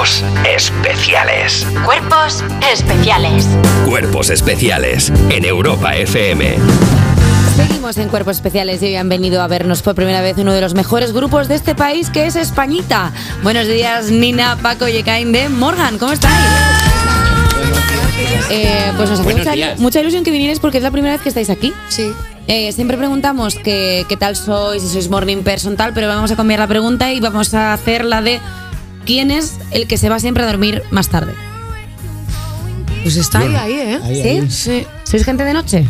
Cuerpos especiales. Cuerpos especiales. Cuerpos especiales en Europa FM. Seguimos en Cuerpos Especiales y hoy han venido a vernos por primera vez uno de los mejores grupos de este país que es Españita. Buenos días, Nina, Paco y Ekain de Morgan. ¿Cómo estáis? Eh, pues nos hace mucha, ilusión que vinierais porque es la primera vez que estáis aquí. Sí. Eh, siempre preguntamos que- qué tal sois, si sois morning person tal, pero vamos a cambiar la pregunta y vamos a hacer la de ¿quién es el que se va siempre a dormir más tarde? Pues está ahí, ahí, ¿eh? Ahí, ¿Sí? ahí. Sí. ¿Sois gente de noche?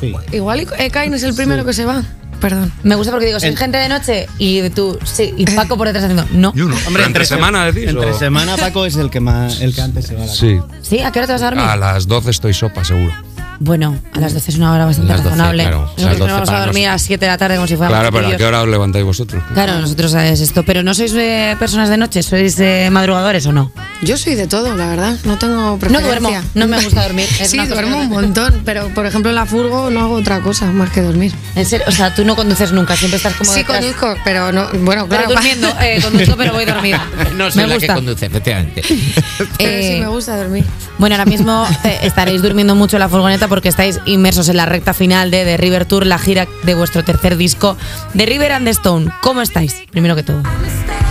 Sí. Igual Ekain es el primero que se va. Perdón. Me gusta porque digo, soy En- gente de noche y tú, sí, y Paco por detrás haciendo, no. Yo no. Hombre, entre se- semana decís. Entre o- semana Paco es el que más el que antes se va a la Sí. ¿Sí? ¿A qué hora te vas a dormir? A las 12 estoy sopa, seguro. Bueno, a las 12 es una hora bastante Las 12, razonable. claro. Nosotros Las 12 nos vamos a dormir a las 7 de la tarde como si fuéramos Claro, pero ¿a qué hora os levantáis vosotros? Claro, nosotros es esto. Pero ¿no sois eh, personas de noche? ¿Sois eh, madrugadores o no? Yo soy de todo, la verdad. No tengo No preferencia. duermo, no me gusta dormir. Es sí, duermo que- un montón, pero por ejemplo en la furgo no hago otra cosa más que dormir. En serio, o sea, tú no conduces nunca, siempre estás como sí detrás. conduzco, pero no, bueno, Pero claro. durmiendo, eh, conduzco pero voy dormida. No soy me la que gusta. conduce, efectivamente. pero Eh, sí me gusta dormir. Bueno, ahora mismo eh, estaréis durmiendo mucho en la furgoneta porque estáis inmersos en la recta final de The River Tour, la gira de vuestro tercer disco, The River and the Stone. ¿Cómo estáis? Primero que todo.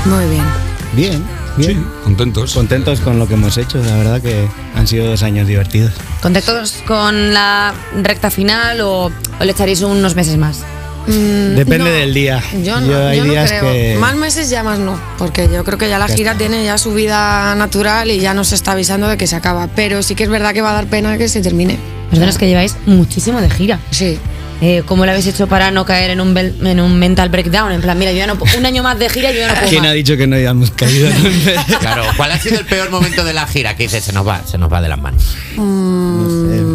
Muy bien. Bien, bien. Sí, contentos. Contentos con lo que hemos hecho, la verdad que han sido dos años divertidos. ¿Contentos con la recta final o, o le echaréis unos meses más? Mm, Depende no, del día. Yo no, Yo hay yo no días creo. que- Más meses ya más no, porque yo creo que ya la gira está. tiene ya su vida natural y ya nos está avisando de que se acaba. Pero sí que es verdad que va a dar pena que se termine. Vosotros que lleváis muchísimo de gira. Sí. Eh, ¿Cómo lo habéis hecho para no caer en un, bel- en un mental breakdown? En plan, mira, yo ya no puedo- un año más de gira y yo ya no puedo ¿Quién más. ha dicho que no habíamos caído? Claro, ¿cuál ha sido el peor momento de la gira? Que dice, se nos va, se nos va de las manos. Mm,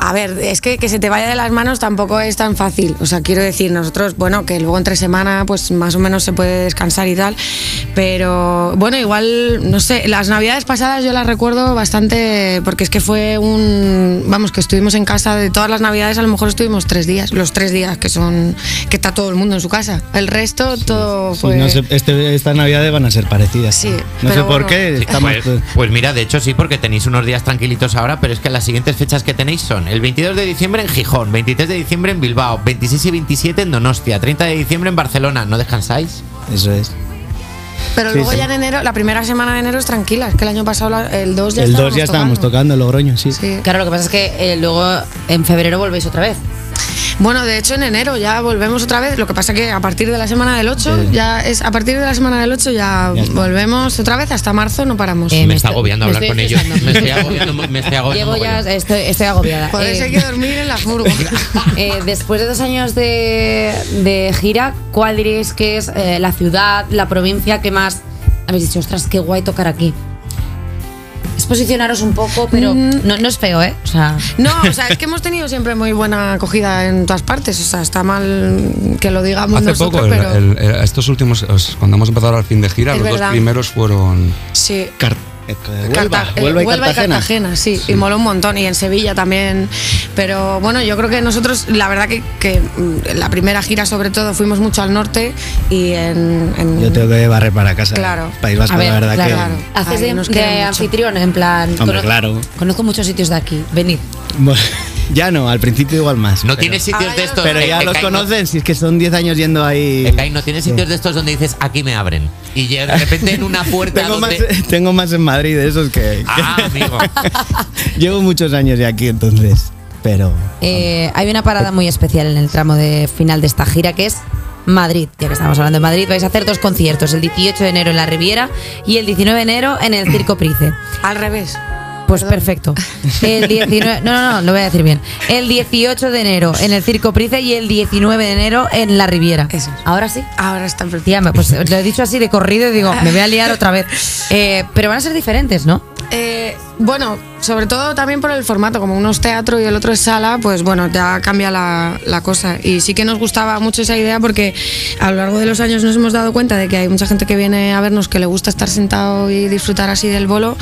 A ver, es que que se te vaya de las manos tampoco es tan fácil. O sea, quiero decir, nosotros, bueno, que luego entre semana, pues más o menos se puede descansar y tal. Pero bueno, igual, no sé, las navidades pasadas yo las recuerdo bastante, porque es que fue un. Vamos, que estuvimos en casa de todas las navidades, a lo mejor estuvimos tres días, los tres días que son. que está todo el mundo en su casa. El resto, todo Sí, fue. no sé, este- estas navidades van a ser parecidas. Sí, no sé por bueno. qué. Estamos, Pues, pues mira, de hecho sí, porque tenéis unos días tranquilitos ahora, pero es que las siguientes fechas que tenéis son el 22 de diciembre en Gijón, 23 de diciembre en Bilbao, 26 y 27 en Donostia, 30 de diciembre en Barcelona. ¿No descansáis? Eso es. Pero Sí, luego sí. ya en enero, la primera semana de enero es tranquila. Es que el año pasado, la- el 2 ya el 2 estábamos ya estábamos tocando. tocando, Logroño, sí. Sí. Claro, lo que pasa es que eh, luego en febrero volvéis otra vez. Bueno, de hecho en enero ya volvemos otra vez. Lo que pasa que a partir de la semana del 8 Sí. ya es a partir de la semana del 8 ya, volvemos otra vez hasta marzo no paramos. Eh, me, me está estoy- agobiando hablar con ellos. Me estoy agobiando, me estoy agobiando. Llevo ya, mogollón. estoy, estoy agobiada. Por eso Eh, hay que dormir en la furgo. eh, después de dos años de, de gira, ¿cuál diréis que es eh, la ciudad, la provincia que más habéis dicho, ostras, qué guay tocar aquí? Es posicionaros un poco, pero Mm. no, no es feo, ¿eh? O sea, No, o sea, es que hemos tenido siempre muy buena acogida en todas partes. O sea, está mal que lo digamos Hace nosotros, poco, el- pero el- el- estos últimos, os- cuando hemos empezado al fin de gira, Es los verdad. dos primeros fueron. sí. Eh, Carta- Huelva, eh, Huelva y Cartagena. sí, y mola un montón, y en Sevilla también. Pero bueno, yo creo que nosotros, la verdad que, que mm, en la primera gira sobre todo fuimos mucho al norte y en... en- Yo tengo que barrer para casa. Claro. País Vasco, ver, la verdad claro, Claro. haces de, nos de anfitrión, en plan. Hombre, claro. Conozco muchos sitios de aquí, venid. que. Bueno, Ya no, al principio igual más. No pero- tienes sitios de estos. Pero ya los no- conocen, si es que son 10 años yendo ahí. eh, no tienes sitios de estos donde dices aquí me abren. Y de repente en una puerta Tengo más, donde. tengo más en Madrid de esos que. Ah, amigo. Llevo muchos años ya aquí, entonces. Pero. Eh, hay una parada muy especial en el tramo de final de esta gira que es Madrid. Ya que estamos hablando de Madrid, vais a hacer dos conciertos: el 18 de enero en la Riviera y el 19 de enero en el Circo Price. Al revés. Pues perfecto. El 19, no, no, no, lo voy a decir bien. El 18 de enero en el Circo Price y el 19 de enero en la Riviera. Eso es. Ahora sí. Ahora está perfecto. Tía, me- pues lo he dicho así de corrido y digo, me voy a liar otra vez. Eh, pero van a ser diferentes, ¿no? Eh, Bueno, sobre todo también por el formato, como uno es teatro y el otro es sala, pues bueno, ya cambia la, la cosa. Y sí que nos gustaba mucho esa idea porque a lo largo de los años nos hemos dado cuenta de que hay mucha gente que viene a vernos que le gusta estar sentado y disfrutar así del bolo,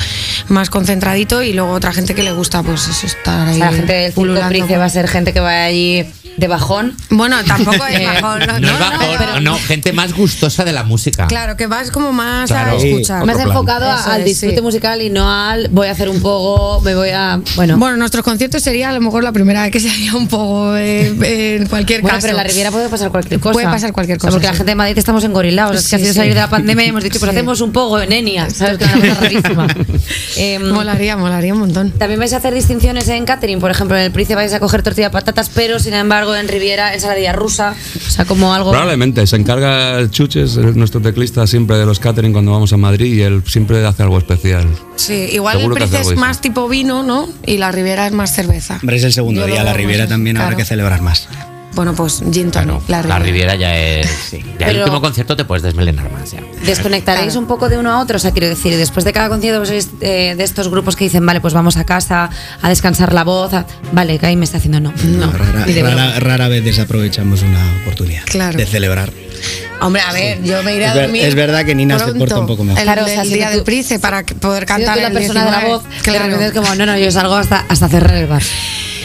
más concentradito, y luego otra gente que le gusta, pues eso, estar O ahí. sea, la gente del. Price va a ser gente que va allí de bajón. Bueno, tampoco es Eh, bajón, no, No, no, es bajón, pero- no, gente más gustosa de la música. Claro, que vas como más Claro. a escuchar. Más enfocado Eso al es, disfrute sí. musical y no al voy a hacer un poco, me voy a. Bueno, Bueno, nuestros conciertos sería a lo mejor la primera vez que se haría un poco eh, en cualquier Bueno, caso. pero en la Riviera puede pasar cualquier cosa. Puede pasar cualquier O sea, cosa, porque la sí. gente de Madrid estamos engorilados. Es que Sí, ha sido sí. salir de la pandemia y hemos dicho, pues Sí. hacemos un poco en Enia. ¿Sabes? Que es una cosa rarísima. Em, Molaría, molaría un montón. También vais a hacer distinciones en catering, por ejemplo, en el Price vais a coger tortilla de patatas, pero sin embargo en Riviera ensaladilla rusa, o sea, como algo Probablemente, se encarga el Chuches, nuestro teclista, siempre de los catering cuando vamos a Madrid y él siempre hace algo especial. Sí, igual Seguro el Price es más tipo vino, ¿no? Y la Riviera es más cerveza. Hombre, es el segundo Yo día. La Riviera también habrá claro. que celebrar más. Bueno, pues gin tonic, la La Riviera. Riviera ya es. sí, Ya el último concierto te puedes desmelenar más. Ya. desconectaréis Claro. un poco de uno a otro, o sea, quiero decir, después de cada concierto vos sois eh, de estos grupos que dicen, vale, pues vamos a casa a descansar la voz, a- vale, que ahí me está haciendo no, no, rara, rara- rara vez desaprovechamos una oportunidad Claro. de celebrar. Hombre, a ver, yo me iré a Es ver- dormir. es verdad que Nina se pronto, porta un poco mejor. El, Claro, o sea, el día tú- del Price para que- poder cantar la persona de la 19. voz, de repente es como, no, no, yo salgo hasta, hasta cerrar el bar.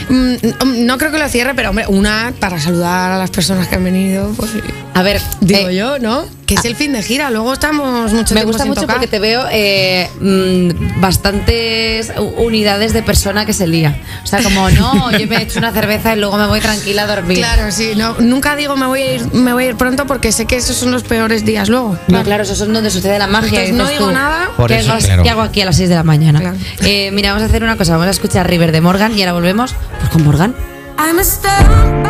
Mm, mm, No creo que lo cierre, pero hombre, una para saludar a las personas que han venido, pues A ver, digo eh, yo, ¿no? Que es el fin de gira, luego estamos mucho Me gusta sin mucho tocar. porque te veo eh, mm, bastantes unidades de persona que se lía. O sea, como, no, yo me he hecho una cerveza y luego me voy tranquila a dormir. Claro, sí, no, nunca digo me voy a ir, me voy a ir pronto porque sé que esos son los peores días luego. No, claro, esos son donde sucede la magia. Entonces no digo tú, nada. Por ¿qué, eso, hago, claro. qué hago aquí a las 6 de la mañana? Claro. Eh, mira, vamos a hacer una cosa. Vamos a escuchar River de Morgan y ahora volvemos pues, con Morgan. I'm a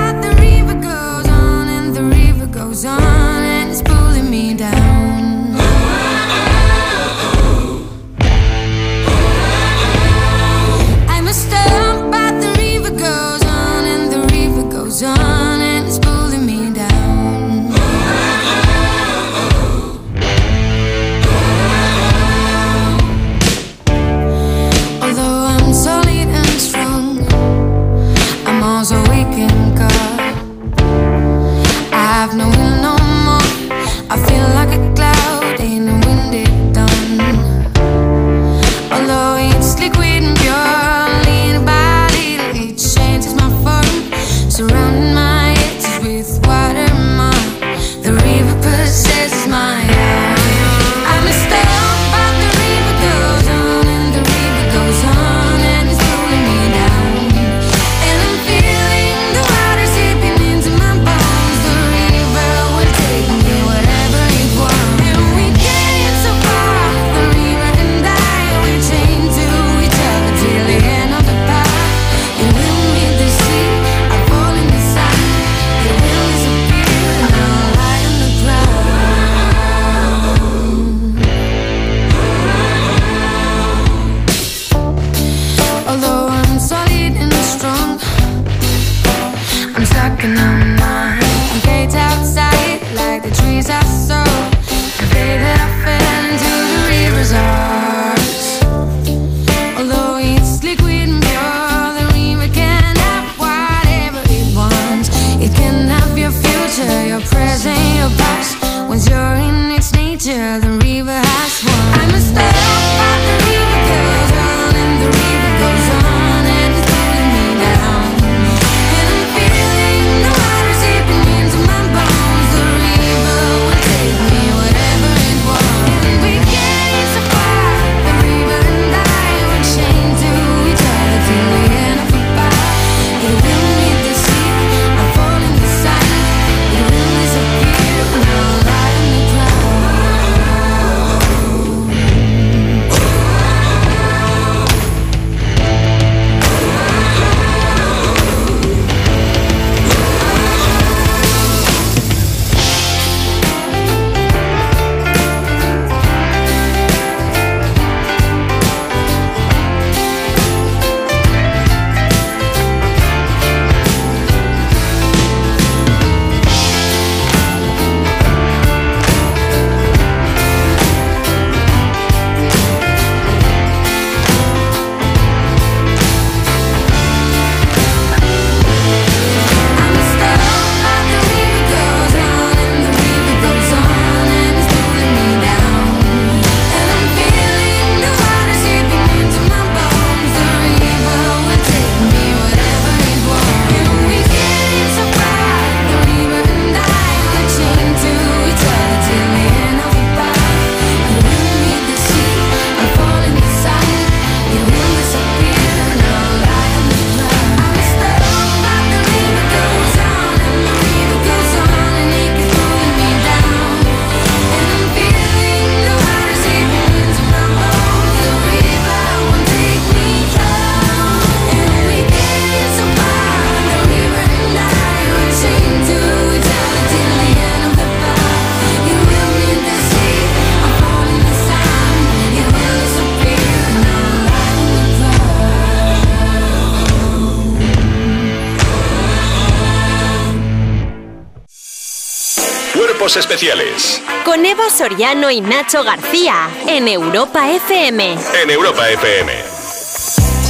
Cuerpos Especiales Con Eva Soriano y Nacho García en Europa FM. en Europa FM.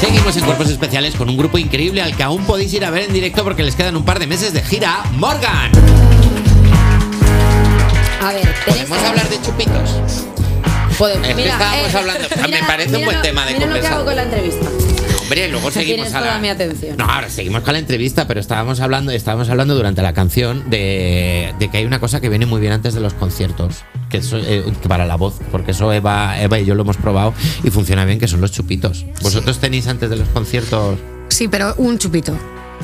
Seguimos en Cuerpos Especiales con un grupo increíble al que aún podéis ir a ver en directo porque les quedan un par de meses de gira. Morgan. A ver, ¿Podemos hablar de chupitos? Podemos. Estábamos hablando- me parece un buen tema de mira lo que hago con la entrevista. Hombre, luego seguimos a la... toda mi atención. No, ahora seguimos con la entrevista, pero estábamos hablando, estábamos hablando durante la canción de, de que hay una cosa que viene muy bien antes de los conciertos, que eso eh, que para la voz, porque eso Eva, Eva y yo lo hemos probado y funciona bien, que son los chupitos. ¿Vosotros tenéis antes de los conciertos Sí, pero un chupito.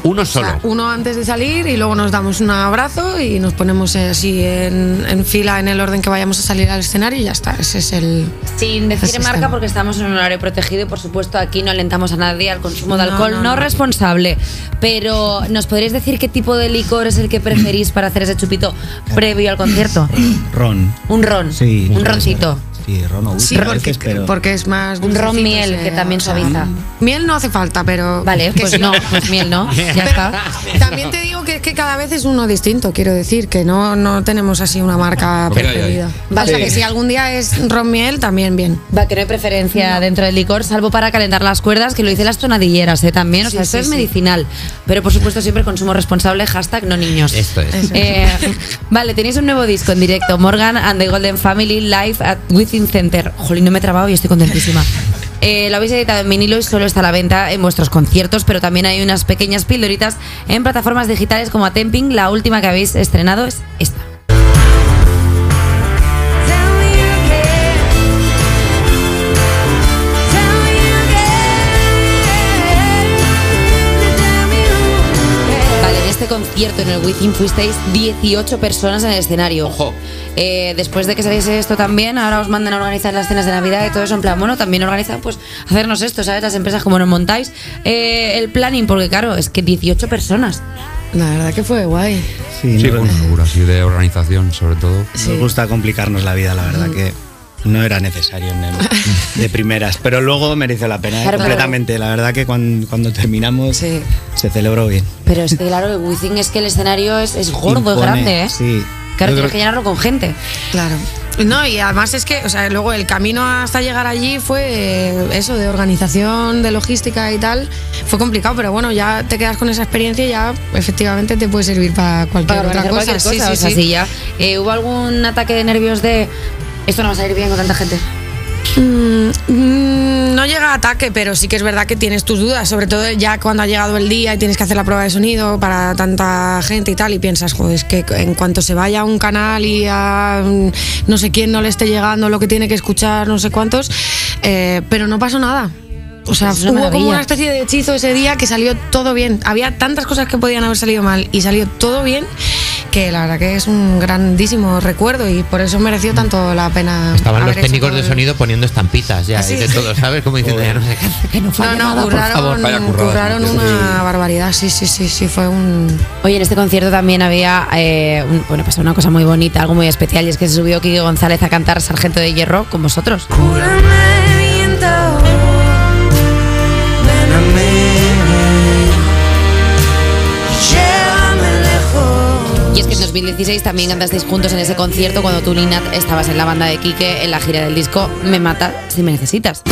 uno O solo? sea, uno antes de salir y luego nos damos un abrazo y nos ponemos eh, así en, en fila en el orden que vayamos a salir al escenario y ya está. Ese es el. Sin decir marca porque estamos en un horario protegido y por supuesto aquí no alentamos a nadie al consumo de No, alcohol no, no, no. responsable. Pero ¿nos podríais decir qué tipo de licor es el que preferís para hacer ese chupito previo al concierto? Ron. Un ron. Sí. Un roncito. Sí, ron o whisky Sí, porque, veces, pero... porque es más. Un ron miel que también suaviza. Miel no hace falta, pero. Vale, pues sí. no, pues miel no. Ya está. También te digo que es que cada vez es uno distinto, quiero decir, que no, no tenemos así una marca preferida. Vale. O sea, que si algún día es ron miel, también bien. Va, que no hay preferencia dentro del licor, salvo para calentar las cuerdas, que lo dicen las tonadilleras, ¿eh? También, o sea, Sí, esto sí, es sí. medicinal. Pero por supuesto siempre consumo responsable, hashtag no niños. Esto es. Eh, vale, tenéis un nuevo disco en directo, Morgan and the Golden Family Live at Within Center. Jolín, no me he trabado y estoy contentísima. Eh, lo habéis editado en vinilo y solo está a la venta en vuestros conciertos, pero también hay unas pequeñas pildoritas en plataformas digitales como Atemping. La última que habéis estrenado es esta. Este concierto en el Within fuisteis 18 personas en el escenario. Ojo. Eh, después de que saliese esto también, ahora os mandan a organizar las cenas de Navidad y todo eso. En plan, bueno, también organizan, pues, hacernos esto, ¿sabes? Las empresas como nos montáis. Eh, el planning, porque claro, es que 18 personas. La verdad que fue guay. Sí, Sí, fue una locura, así de organización, sobre todo. nos gusta complicarnos la vida, la verdad que no era necesario en el- de primeras, pero luego mereció la pena, ¿eh? Claro. completamente. La verdad que cuando, cuando terminamos Sí. se celebró bien. Pero es que, claro, el Within es que el escenario es, es gordo, es grande, ¿eh? Sí. Claro, Yo tienes creo- que llenarlo con gente. Claro. No, y además es que, o sea, luego el camino hasta llegar allí fue eh, eso, de organización, de logística y tal. Fue complicado, pero bueno, ya te quedas con esa experiencia y ya efectivamente te puede servir para cualquier Para otra cosa. cualquier cosa. Sí, o sí, sea, sí. ya. Eh, ¿Hubo algún ataque de nervios de esto no va a salir bien con tanta gente? Mm, mm, no llega a ataque, pero sí que es verdad que tienes tus dudas, sobre todo ya cuando ha llegado el día y tienes que hacer la prueba de sonido para tanta gente y tal, y piensas, joder, es que en cuanto se vaya a un canal y a mm, no sé quién no le esté llegando lo que tiene que escuchar, no sé cuántos, eh, pero no pasó nada. O sea, hubo como una especie de hechizo ese día que salió todo bien. Había tantas cosas que podían haber salido mal y salió todo bien que la verdad que es un grandísimo recuerdo y por eso mereció tanto la pena. Estaban los técnicos de el- sonido poniendo estampitas ya Ah, sí, y de todo, ¿sabes? Como diciendo, ya no sé qué, que no No, no, nada, por curraron, favor. Vaya currada, curraron sí. una barbaridad, sí, sí, sí, sí, fue un... Oye, en este concierto también había, eh, un- bueno, pasó una cosa muy bonita, algo muy especial, y es que se subió Kike González a cantar Sargento de Hierro con vosotros. Y que en 2016 también cantasteis juntos en ese concierto cuando tú, Ninat, estabas en la banda de Kike en la gira del disco Me Mata si me necesitas.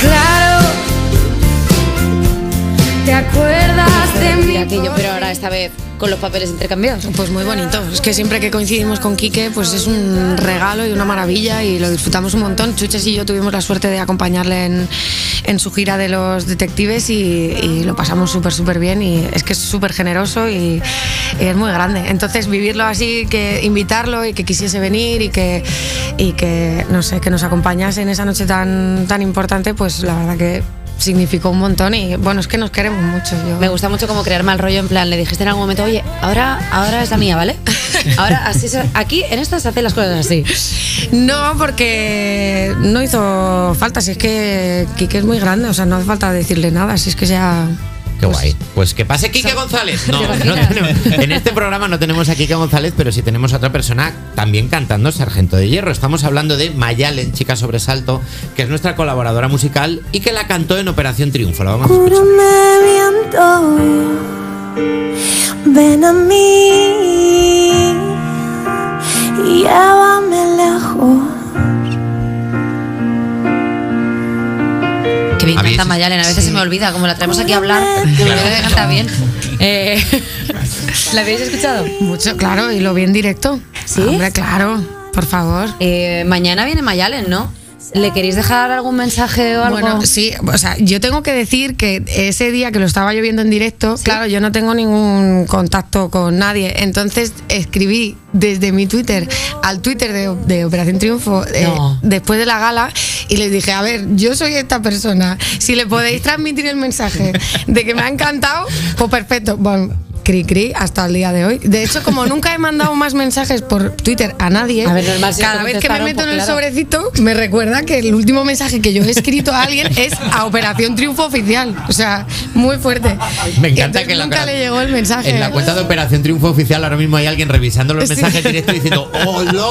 Claro, ¿te acuerdas de aquello, pero ahora esta vez con los papeles intercambiados. Pues muy bonito. Es que siempre que coincidimos con Quique, pues es un regalo y una maravilla y lo disfrutamos un montón. Chuches y yo tuvimos la suerte de acompañarle en, en su gira de los detectives y, y lo pasamos súper, súper bien y es que es súper generoso y, y es muy grande. Entonces vivirlo así, que invitarlo y que quisiese venir y que, y que no sé, que nos acompañase en esa noche tan, tan importante, pues la verdad que significó un montón y bueno, es que nos queremos mucho. Yo. Me gusta mucho como crear mal rollo, en plan, le dijiste en algún momento, oye, ahora, ahora es la mía, ¿vale? Ahora, así se- aquí en esta se hacen las cosas así. No, porque no hizo falta, si es que Quique es muy grande, o sea, no hace falta decirle nada, si es que ya... Qué guay. Pues que pase Kike González. No, no tenemos- en este programa no tenemos a Kike González, pero sí tenemos a otra persona también cantando Sargento de Hierro. Estamos hablando de Mayalen, chica sobresalto, que es nuestra colaboradora musical y que la cantó en Operación Triunfo. La vamos a escuchar. viento, ven a mí Que bien Habéis- canta Mayalen, a veces se me olvida, como la traemos aquí a hablar, que me bien. Eh, ¿La habéis escuchado? Mucho, claro, y lo vi en directo. ¿Sí? Hombre, claro, por favor. Eh, mañana viene Mayalen, ¿no? ¿Le queréis dejar algún mensaje o algo? Bueno, sí, o sea, yo tengo que decir que ese día que lo estaba yo viendo en directo, claro, yo no tengo ningún contacto con nadie. Entonces escribí desde mi Twitter al Twitter de, de Operación Triunfo eh, No. después de la gala y les dije, a ver, yo soy esta persona. Si le podéis transmitir el mensaje de que me ha encantado, pues perfecto. Bueno, cri cri hasta el día de hoy. De hecho, como nunca he mandado más mensajes por Twitter a nadie, A ver, normal, si cada vez que me meto en pues el claro. sobrecito me recuerda que el último mensaje que yo he escrito a alguien es a Operación Triunfo Oficial. O sea, muy fuerte. Me encanta Entonces que la nunca opera- le llegó el mensaje. En la cuenta de Operación Triunfo Oficial ahora mismo hay alguien revisando los Sí. mensajes directos diciendo ¡Hola!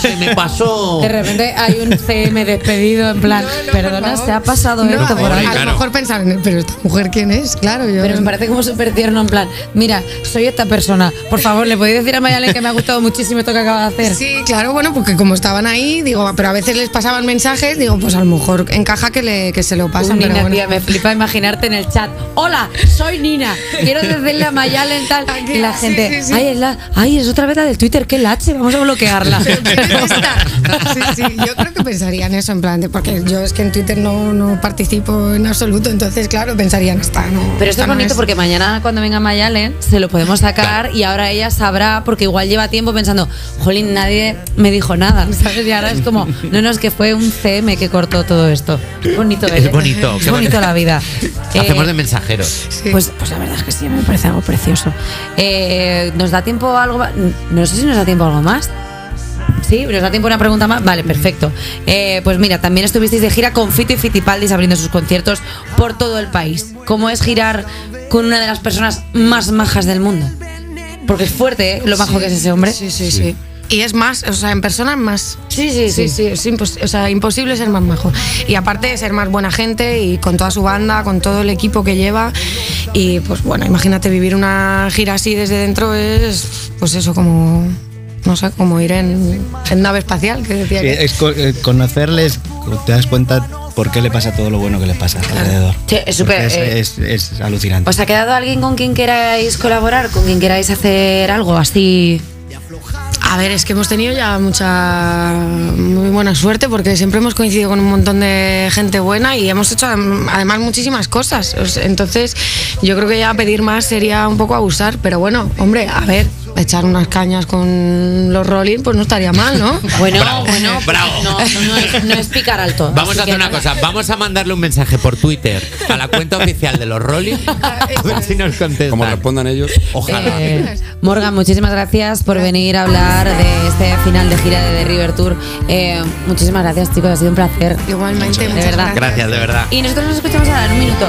¡Se me pasó! De repente hay un CM despedido en plan, No, no, por perdona, se ha pasado No, esto por Pobre, ahí. a claro. lo mejor pensaron, pero esta mujer quién es, claro. Yo Pero me parece como súper tierno, en plan, mira, soy esta persona. Por favor, ¿le podéis decir a Mayalen que me ha gustado muchísimo esto que acaba de hacer? Sí, claro, bueno, porque como estaban ahí, digo, pero a veces les pasaban mensajes, digo, pues a lo mejor encaja que, le, que se lo pasan. Pero Nina, bueno. tía, me flipa imaginarte en el chat. Hola, soy Nina. Quiero decirle a Mayalen tal. Aquí, Y la gente, sí, sí. ay, es la, ay, es otra vez la del Twitter, qué lache, vamos a bloquearla. Pero yo creo que pensarían eso, en plan, de- porque yo es que en Twitter no, no participo en absoluto, entonces, claro, pensarían, esta no. Pero esto es no bonito porque mañana cuando venga Mayalen se lo podemos sacar y ahora ella sabrá, porque igual lleva tiempo pensando, jolín, nadie me dijo nada, ¿sabes? Y ahora es como, no, no, es que fue un CM que cortó todo esto. Qué bonito, Es ¿eh? bonito, Es qué bonito la vida. Hacemos Eh, de mensajeros. Sí. Pues, pues la verdad es que sí, me parece algo precioso. Eh, ¿Nos da tiempo algo más? No sé si nos da tiempo algo más. Sí, nos da tiempo a una pregunta más. Vale, perfecto. Eh, pues mira, también estuvisteis de gira con Fito y Fitipaldis abriendo sus conciertos por todo el país. ¿Cómo es girar con una de las personas más majas del mundo? Porque es fuerte, ¿eh? Lo majo que es ese hombre. Sí, sí, sí. Y es más, o sea, en persona es más. Sí, sí, sí. Sí, sí, es impos- o sea, imposible ser más majo. Y aparte de ser más buena gente y con toda su banda, con todo el equipo que lleva. Y pues bueno, imagínate vivir una gira así desde dentro es, pues eso, como, no sé, como ir en, en nave espacial, que decía Sí, que... es eh, conocerles, te das cuenta por qué le pasa todo lo bueno que le pasa alrededor. Sí, es súper, Porque eh, Es, es- es alucinante. ¿Os ha quedado alguien con quien queráis colaborar? ¿Con quien queráis hacer algo así? A ver, es que hemos tenido ya mucha muy buena suerte porque siempre hemos coincidido con un montón de gente buena y hemos hecho adem- además muchísimas cosas. Entonces, yo creo que ya pedir más sería un poco abusar, pero bueno, hombre, a ver, echar unas cañas con los Rolling, pues no estaría mal, ¿no? Bueno, Bravo, bueno, pues bravo. No, no es, no es picar alto. Vamos a hacer que una cosa, vamos a mandarle un mensaje por Twitter a la cuenta oficial de los Rolling a ver si nos contestan. Como respondan ellos. Ojalá. Eh, Morgan, muchísimas gracias por venir a hablar de este final de gira de The River Tour. Eh, muchísimas gracias, chicos, ha sido un placer. Igualmente, De muchas verdad. Gracias, de verdad. Y nosotros nos escuchamos ahora en un minuto.